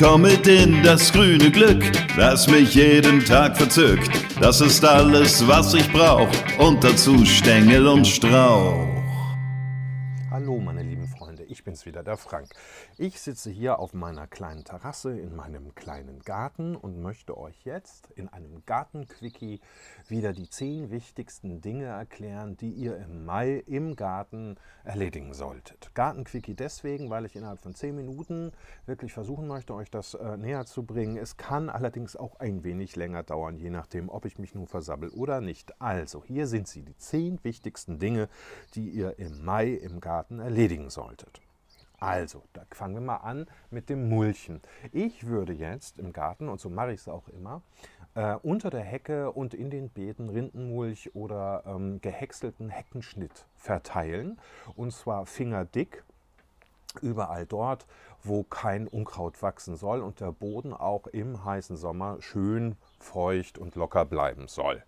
komm mit in das grüne Glück, das mich jeden Tag verzückt. Das ist alles, was ich brauch und dazu Stängel und Strauch. Bin's wieder, der Frank. Ich sitze hier auf meiner kleinen Terrasse in meinem kleinen Garten und möchte euch jetzt in einem Gartenquickie wieder die zehn wichtigsten Dinge erklären, die ihr im Mai im Garten erledigen solltet. Gartenquickie deswegen, weil ich innerhalb von zehn Minuten wirklich versuchen möchte, euch das äh, näher zu bringen. Es kann allerdings auch ein wenig länger dauern, je nachdem, ob ich mich nun versabbel oder nicht. Also, hier sind sie, die zehn wichtigsten Dinge, die ihr im Mai im Garten erledigen solltet. Also, da fangen wir mal an mit dem Mulchen. Ich würde jetzt im Garten, und so mache ich es auch immer, äh, unter der Hecke und in den Beeten Rindenmulch oder ähm, gehäckselten Heckenschnitt verteilen. Und zwar fingerdick, überall dort, wo kein Unkraut wachsen soll und der Boden auch im heißen Sommer schön feucht und locker bleiben soll.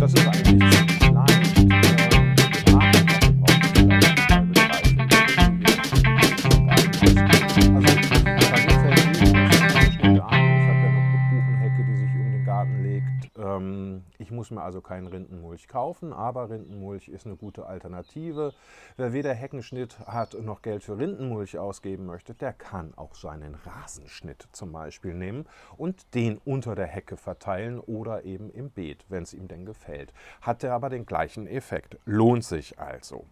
Das ist eigentlich leicht. Äh, ich muss mir also keinen Rindenmulch kaufen, aber Rindenmulch ist eine gute Alternative. Wer weder Heckenschnitt hat noch Geld für Rindenmulch ausgeben möchte, der kann auch seinen Rasenschnitt zum Beispiel nehmen und den unter der Hecke verteilen oder eben im Beet, wenn es ihm denn gefällt. Hat er aber den gleichen Effekt. Lohnt sich also.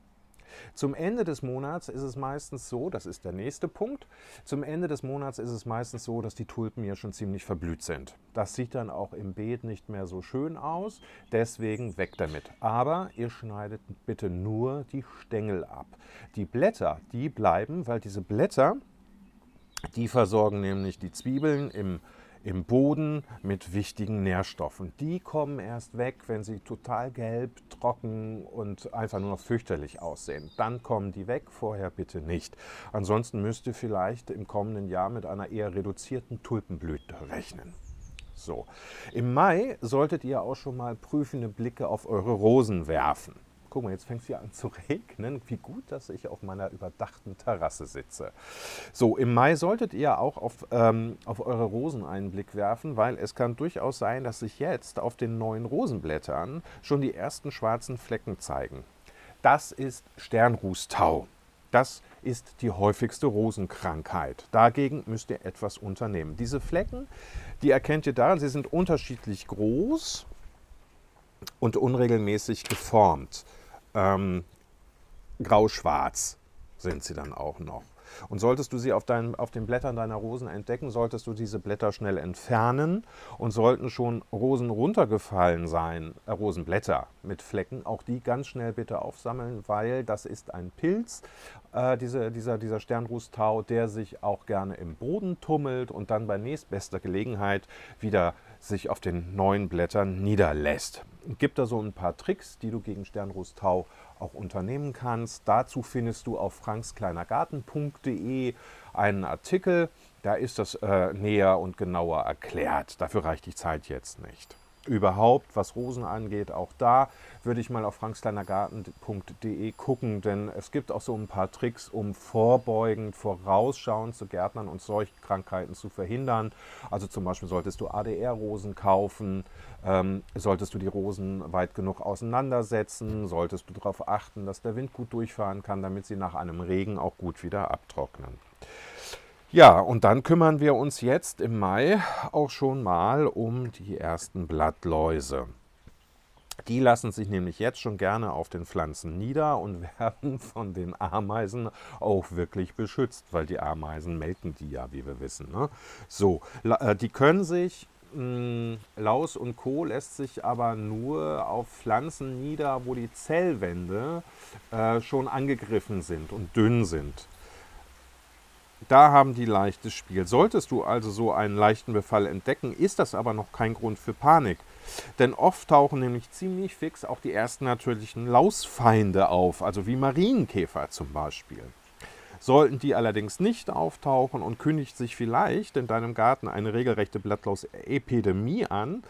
Zum Ende des Monats ist es meistens so, das ist der nächste Punkt, zum Ende des Monats ist es meistens so, dass die Tulpen ja schon ziemlich verblüht sind. Das sieht dann auch im Beet nicht mehr so schön aus, deswegen weg damit. Aber ihr schneidet bitte nur die Stängel ab. Die Blätter, die bleiben, weil diese Blätter, die versorgen nämlich die Zwiebeln im im Boden mit wichtigen Nährstoffen. Die kommen erst weg, wenn sie total gelb, trocken und einfach nur noch fürchterlich aussehen. Dann kommen die weg, vorher bitte nicht. Ansonsten müsst ihr vielleicht im kommenden Jahr mit einer eher reduzierten Tulpenblüte rechnen. So. Im Mai solltet ihr auch schon mal prüfende Blicke auf eure Rosen werfen. Guck mal, jetzt fängt es hier an zu regnen. Wie gut, dass ich auf meiner überdachten Terrasse sitze. So, im Mai solltet ihr auch auf, ähm, auf eure Rosen einen Blick werfen, weil es kann durchaus sein, dass sich jetzt auf den neuen Rosenblättern schon die ersten schwarzen Flecken zeigen. Das ist Sternrußtau. Das ist die häufigste Rosenkrankheit. Dagegen müsst ihr etwas unternehmen. Diese Flecken, die erkennt ihr daran, sie sind unterschiedlich groß und unregelmäßig geformt ähm, grau-schwarz sind sie dann auch noch. Und solltest du sie auf, dein, auf den Blättern deiner Rosen entdecken, solltest du diese Blätter schnell entfernen und sollten schon Rosen runtergefallen sein, äh, Rosenblätter mit Flecken, auch die ganz schnell bitte aufsammeln, weil das ist ein Pilz, äh, diese, dieser, dieser Sternrußtau, der sich auch gerne im Boden tummelt und dann bei nächstbester Gelegenheit wieder sich auf den neuen Blättern niederlässt. Gibt da so ein paar Tricks, die du gegen Sternrußtau auch unternehmen kannst. Dazu findest du auf frankskleinergarten.de einen Artikel. Da ist das äh, näher und genauer erklärt. Dafür reicht die Zeit jetzt nicht überhaupt, was Rosen angeht. Auch da würde ich mal auf frankskleinergarten.de gucken, denn es gibt auch so ein paar Tricks, um vorbeugend, vorausschauend zu Gärtnern und solche Krankheiten zu verhindern. Also zum Beispiel solltest du ADR-Rosen kaufen, ähm, solltest du die Rosen weit genug auseinandersetzen, solltest du darauf achten, dass der Wind gut durchfahren kann, damit sie nach einem Regen auch gut wieder abtrocknen. Ja, und dann kümmern wir uns jetzt im Mai auch schon mal um die ersten Blattläuse. Die lassen sich nämlich jetzt schon gerne auf den Pflanzen nieder und werden von den Ameisen auch wirklich beschützt, weil die Ameisen melken die ja, wie wir wissen. Ne? So, äh, die können sich hm, Laus und Co. lässt sich aber nur auf Pflanzen nieder, wo die Zellwände äh, schon angegriffen sind und dünn sind. Da haben die leichtes Spiel. Solltest du also so einen leichten Befall entdecken, ist das aber noch kein Grund für Panik. Denn oft tauchen nämlich ziemlich fix auch die ersten natürlichen Lausfeinde auf, also wie Marienkäfer zum Beispiel. Sollten die allerdings nicht auftauchen und kündigt sich vielleicht in deinem Garten eine regelrechte Blattlaus-Epidemie an,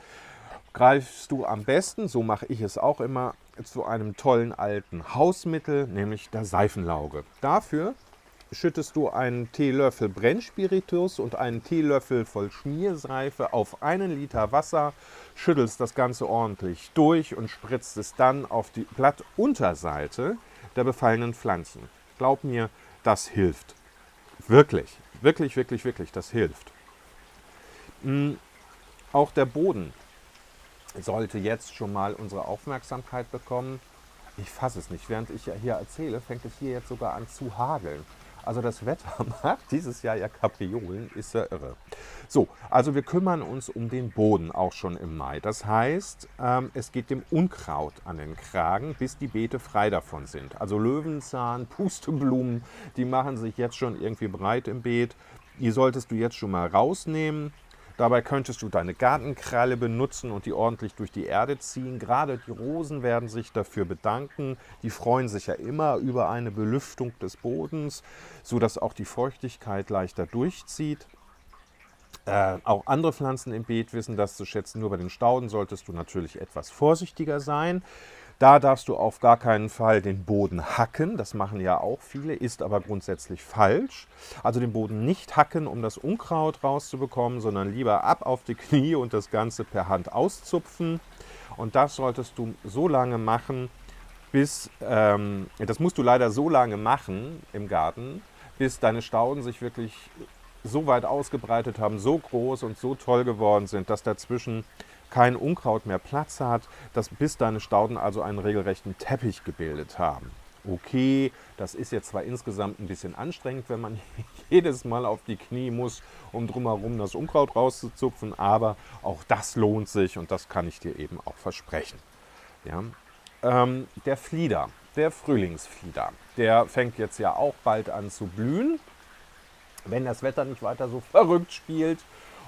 greifst du am besten, so mache ich es auch immer, zu einem tollen alten Hausmittel, nämlich der Seifenlauge. Dafür schüttest du einen Teelöffel Brennspiritus und einen Teelöffel voll Schmierseife auf einen Liter Wasser, schüttelst das Ganze ordentlich durch und spritzt es dann auf die Blattunterseite der befallenen Pflanzen. Glaub mir, das hilft. Wirklich, wirklich, wirklich, wirklich, das hilft. Mhm. Auch der Boden sollte jetzt schon mal unsere Aufmerksamkeit bekommen. Ich fasse es nicht. Während ich hier erzähle, fängt es hier jetzt sogar an zu hageln. Also das Wetter macht dieses Jahr ja Kapriolen, ist ja irre. So, also wir kümmern uns um den Boden auch schon im Mai. Das heißt, ähm, es geht dem Unkraut an den Kragen, bis die Beete frei davon sind. Also Löwenzahn, Pusteblumen, die machen sich jetzt schon irgendwie breit im Beet. Die solltest du jetzt schon mal rausnehmen. Dabei könntest du deine Gartenkralle benutzen und die ordentlich durch die Erde ziehen. Gerade die Rosen werden sich dafür bedanken. Die freuen sich ja immer über eine Belüftung des Bodens, sodass auch die Feuchtigkeit leichter durchzieht. Äh, auch andere Pflanzen im Beet wissen das zu schätzen. Nur bei den Stauden solltest du natürlich etwas vorsichtiger sein. Da darfst du auf gar keinen Fall den Boden hacken. Das machen ja auch viele, ist aber grundsätzlich falsch. Also den Boden nicht hacken, um das Unkraut rauszubekommen, sondern lieber ab auf die Knie und das Ganze per Hand auszupfen. Und das solltest du so lange machen, bis, ähm, das musst du leider so lange machen im Garten, bis deine Stauden sich wirklich so weit ausgebreitet haben, so groß und so toll geworden sind, dass dazwischen kein Unkraut mehr Platz hat, dass bis deine Stauden also einen regelrechten Teppich gebildet haben. Okay, das ist jetzt zwar insgesamt ein bisschen anstrengend, wenn man jedes Mal auf die Knie muss, um drumherum das Unkraut rauszuzupfen, aber auch das lohnt sich und das kann ich dir eben auch versprechen. Ja. Ähm, der Flieder, der Frühlingsflieder, der fängt jetzt ja auch bald an zu blühen. Wenn das Wetter nicht weiter so verrückt spielt,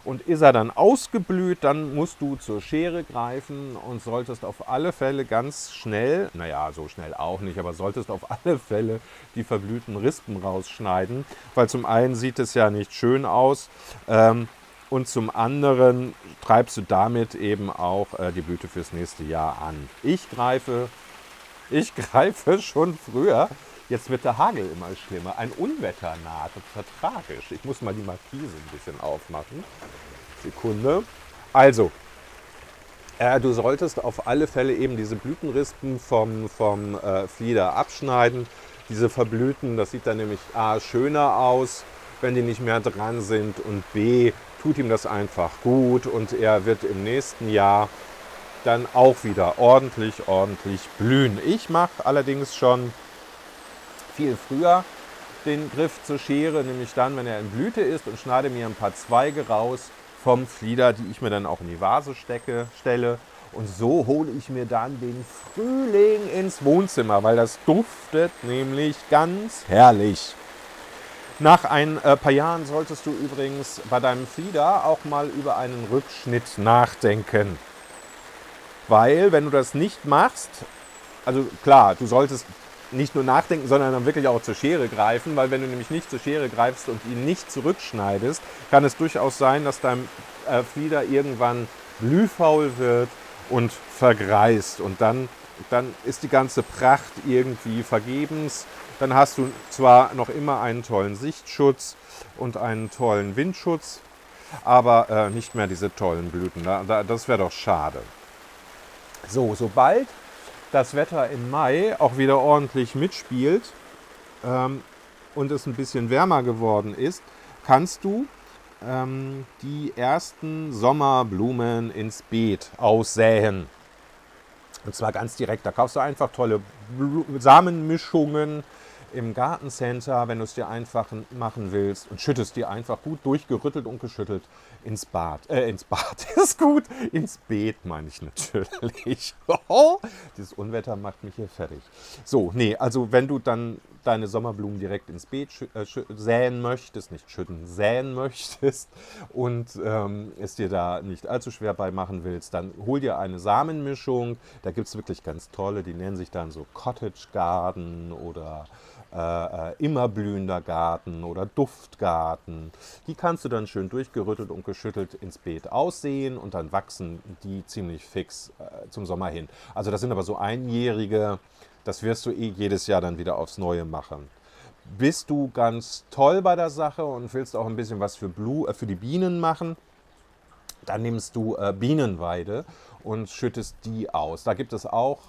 und ist er dann ausgeblüht, dann musst du zur Schere greifen und solltest auf alle Fälle ganz schnell, naja, so schnell auch nicht, aber solltest auf alle Fälle die verblühten Rispen rausschneiden, weil zum einen sieht es ja nicht schön aus ähm, und zum anderen treibst du damit eben auch äh, die Blüte fürs nächste Jahr an. Ich greife, ich greife schon früher Jetzt wird der Hagel immer schlimmer. Ein Unwetter naht. Das ist tragisch. Ich muss mal die Markise ein bisschen aufmachen. Sekunde. Also, äh, du solltest auf alle Fälle eben diese Blütenrispen vom, vom äh, Flieder abschneiden. Diese verblühten, das sieht dann nämlich A schöner aus, wenn die nicht mehr dran sind und B tut ihm das einfach gut und er wird im nächsten Jahr dann auch wieder ordentlich, ordentlich blühen. Ich mache allerdings schon viel früher den Griff zur Schere, nämlich dann, wenn er in Blüte ist und schneide mir ein paar Zweige raus vom Flieder, die ich mir dann auch in die Vase stecke, stelle. Und so hole ich mir dann den Frühling ins Wohnzimmer, weil das duftet nämlich ganz herrlich. Nach ein äh, paar Jahren solltest du übrigens bei deinem Flieder auch mal über einen Rückschnitt nachdenken. Weil, wenn du das nicht machst, also klar, du solltest nicht nur nachdenken, sondern dann wirklich auch zur Schere greifen, weil wenn du nämlich nicht zur Schere greifst und ihn nicht zurückschneidest, kann es durchaus sein, dass dein äh, Flieder irgendwann blühfaul wird und vergreist und dann, dann ist die ganze Pracht irgendwie vergebens. Dann hast du zwar noch immer einen tollen Sichtschutz und einen tollen Windschutz, aber äh, nicht mehr diese tollen Blüten. das wäre doch schade. So, sobald das Wetter im Mai auch wieder ordentlich mitspielt ähm, und es ein bisschen wärmer geworden ist, kannst du ähm, die ersten Sommerblumen ins Beet aussäen. Und zwar ganz direkt. Da kaufst du einfach tolle Blu Samenmischungen im Gartencenter, wenn du es dir einfach machen willst und schüttest die einfach gut durchgerüttelt und geschüttelt ins Bad. Äh, ins Bad ist gut. Ins Beet meine ich natürlich. Dieses Unwetter macht mich hier fertig. So, nee, also wenn du dann deine Sommerblumen direkt ins Beet äh, säen möchtest, nicht schütten, säen möchtest und ähm, es dir da nicht allzu schwer bei machen willst, dann hol dir eine Samenmischung. Da gibt es wirklich ganz tolle, die nennen sich dann so Cottage Garden oder äh, äh, immer blühender Garten oder Duftgarten. Die kannst du dann schön durchgerüttelt und geschüttelt ins Beet aussehen und dann wachsen die ziemlich fix äh, zum Sommer hin. Also das sind aber so einjährige, das wirst du eh jedes Jahr dann wieder aufs Neue machen. bist du ganz toll bei der Sache und willst auch ein bisschen was für, Blue, äh, für die Bienen machen, dann nimmst du äh, Bienenweide und schüttest die aus. Da gibt es auch,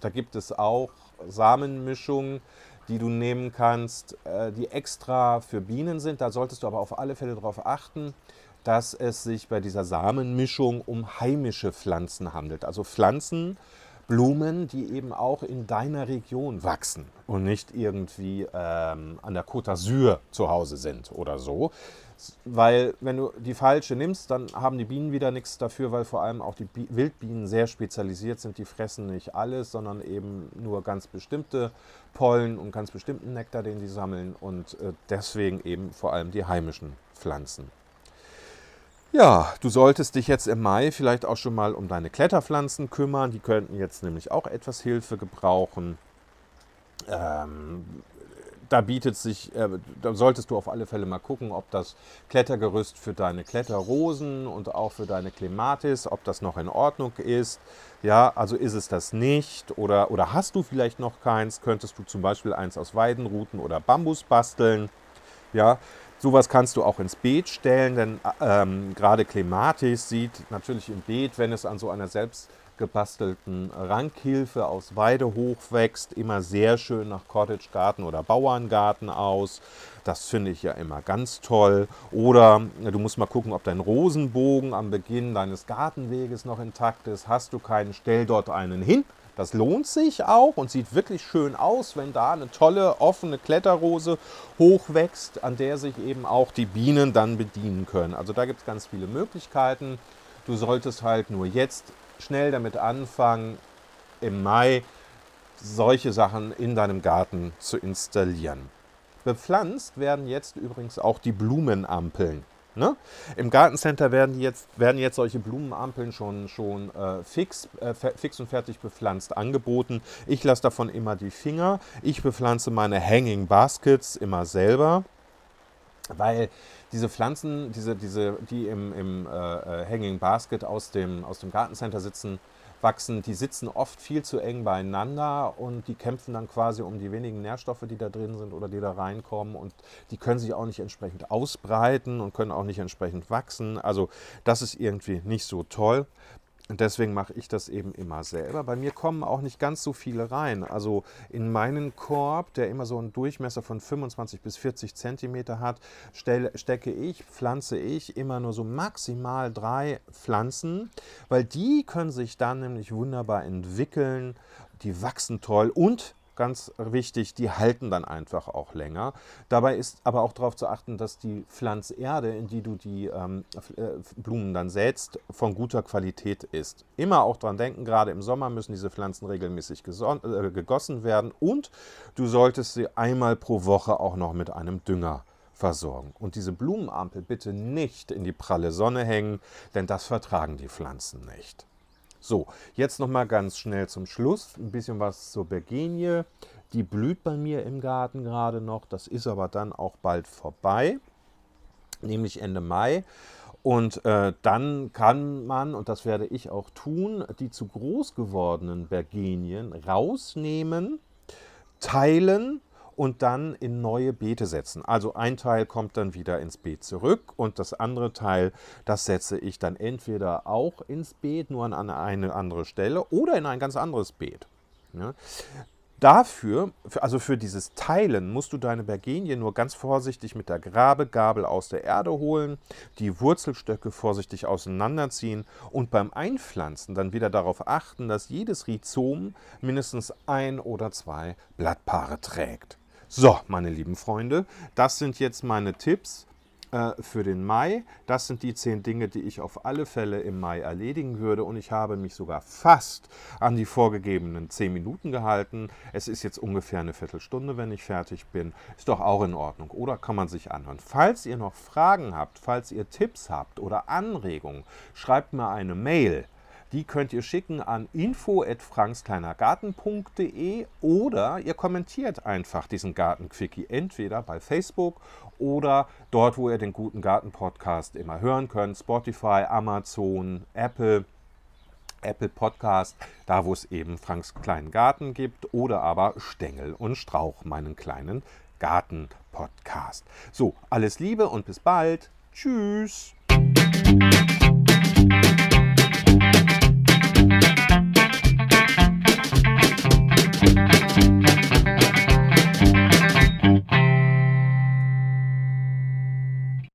da gibt es auch Samenmischungen, die du nehmen kannst, äh, die extra für Bienen sind. Da solltest du aber auf alle Fälle darauf achten, dass es sich bei dieser Samenmischung um heimische Pflanzen handelt. Also Pflanzen, Blumen, die eben auch in deiner Region wachsen und nicht irgendwie ähm, an der Côte d'Azur zu Hause sind oder so. Weil wenn du die falsche nimmst, dann haben die Bienen wieder nichts dafür, weil vor allem auch die Bi Wildbienen sehr spezialisiert sind. Die fressen nicht alles, sondern eben nur ganz bestimmte Pollen und ganz bestimmten Nektar, den die sammeln und äh, deswegen eben vor allem die heimischen Pflanzen. Ja, du solltest dich jetzt im Mai vielleicht auch schon mal um deine Kletterpflanzen kümmern. Die könnten jetzt nämlich auch etwas Hilfe gebrauchen. Ähm, da bietet sich, äh, da solltest du auf alle Fälle mal gucken, ob das Klettergerüst für deine Kletterrosen und auch für deine Clematis, ob das noch in Ordnung ist. Ja, also ist es das nicht oder, oder hast du vielleicht noch keins, könntest du zum Beispiel eins aus Weidenruten oder Bambus basteln. Ja, Sowas kannst du auch ins Beet stellen, denn ähm, gerade Clematis sieht natürlich im Beet, wenn es an so einer selbst gebastelten Rankhilfe aus Weide hochwächst, immer sehr schön nach Cottage Garten oder Bauerngarten aus. Das finde ich ja immer ganz toll. Oder du musst mal gucken, ob dein Rosenbogen am Beginn deines Gartenweges noch intakt ist. Hast du keinen, stell dort einen hin. Das lohnt sich auch und sieht wirklich schön aus, wenn da eine tolle offene Kletterrose hochwächst, an der sich eben auch die Bienen dann bedienen können. Also da gibt es ganz viele Möglichkeiten. Du solltest halt nur jetzt schnell damit anfangen, im Mai solche Sachen in deinem Garten zu installieren. Bepflanzt werden jetzt übrigens auch die Blumenampeln. Ne? Im Gartencenter werden jetzt, werden jetzt solche Blumenampeln schon, schon äh, fix, äh, fix und fertig bepflanzt angeboten. Ich lasse davon immer die Finger. Ich bepflanze meine Hanging Baskets immer selber, weil diese Pflanzen, diese, diese, die im, im äh, äh Hanging Basket aus dem, aus dem Gartencenter sitzen, wachsen, die sitzen oft viel zu eng beieinander und die kämpfen dann quasi um die wenigen Nährstoffe, die da drin sind oder die da reinkommen und die können sich auch nicht entsprechend ausbreiten und können auch nicht entsprechend wachsen. Also das ist irgendwie nicht so toll. Und deswegen mache ich das eben immer selber. Bei mir kommen auch nicht ganz so viele rein. Also in meinen Korb, der immer so einen Durchmesser von 25 bis 40 Zentimeter hat, stecke ich, pflanze ich immer nur so maximal drei Pflanzen, weil die können sich dann nämlich wunderbar entwickeln. Die wachsen toll und ganz wichtig, die halten dann einfach auch länger. Dabei ist aber auch darauf zu achten, dass die Pflanzerde, in die du die ähm, äh, Blumen dann sätst, von guter Qualität ist. Immer auch daran denken, gerade im Sommer müssen diese Pflanzen regelmäßig äh, gegossen werden und du solltest sie einmal pro Woche auch noch mit einem Dünger versorgen. Und diese Blumenampel bitte nicht in die pralle Sonne hängen, denn das vertragen die Pflanzen nicht. So, jetzt noch mal ganz schnell zum Schluss ein bisschen was zur Bergenie. Die blüht bei mir im Garten gerade noch. Das ist aber dann auch bald vorbei, nämlich Ende Mai. Und äh, dann kann man, und das werde ich auch tun, die zu groß gewordenen Bergenien rausnehmen, teilen und dann in neue Beete setzen. Also ein Teil kommt dann wieder ins Beet zurück und das andere Teil, das setze ich dann entweder auch ins Beet, nur an eine andere Stelle oder in ein ganz anderes Beet. Ja. Dafür, also für dieses Teilen, musst du deine Bergenie nur ganz vorsichtig mit der Grabegabel aus der Erde holen, die Wurzelstöcke vorsichtig auseinanderziehen und beim Einpflanzen dann wieder darauf achten, dass jedes Rhizom mindestens ein oder zwei Blattpaare trägt. So, meine lieben Freunde, das sind jetzt meine Tipps äh, für den Mai. Das sind die zehn Dinge, die ich auf alle Fälle im Mai erledigen würde. Und ich habe mich sogar fast an die vorgegebenen zehn Minuten gehalten. Es ist jetzt ungefähr eine Viertelstunde, wenn ich fertig bin. Ist doch auch in Ordnung. Oder kann man sich anhören. Falls ihr noch Fragen habt, falls ihr Tipps habt oder Anregungen, schreibt mir eine Mail die könnt ihr schicken an info@frankskleinergarten.de oder ihr kommentiert einfach diesen Gartenquickie entweder bei Facebook oder dort, wo ihr den guten Garten Podcast immer hören könnt, Spotify, Amazon, Apple. Apple Podcast, da wo es eben Franks kleinen Garten gibt oder aber Stängel und Strauch, meinen kleinen Garten-Podcast. So, alles Liebe und bis bald. Tschüss.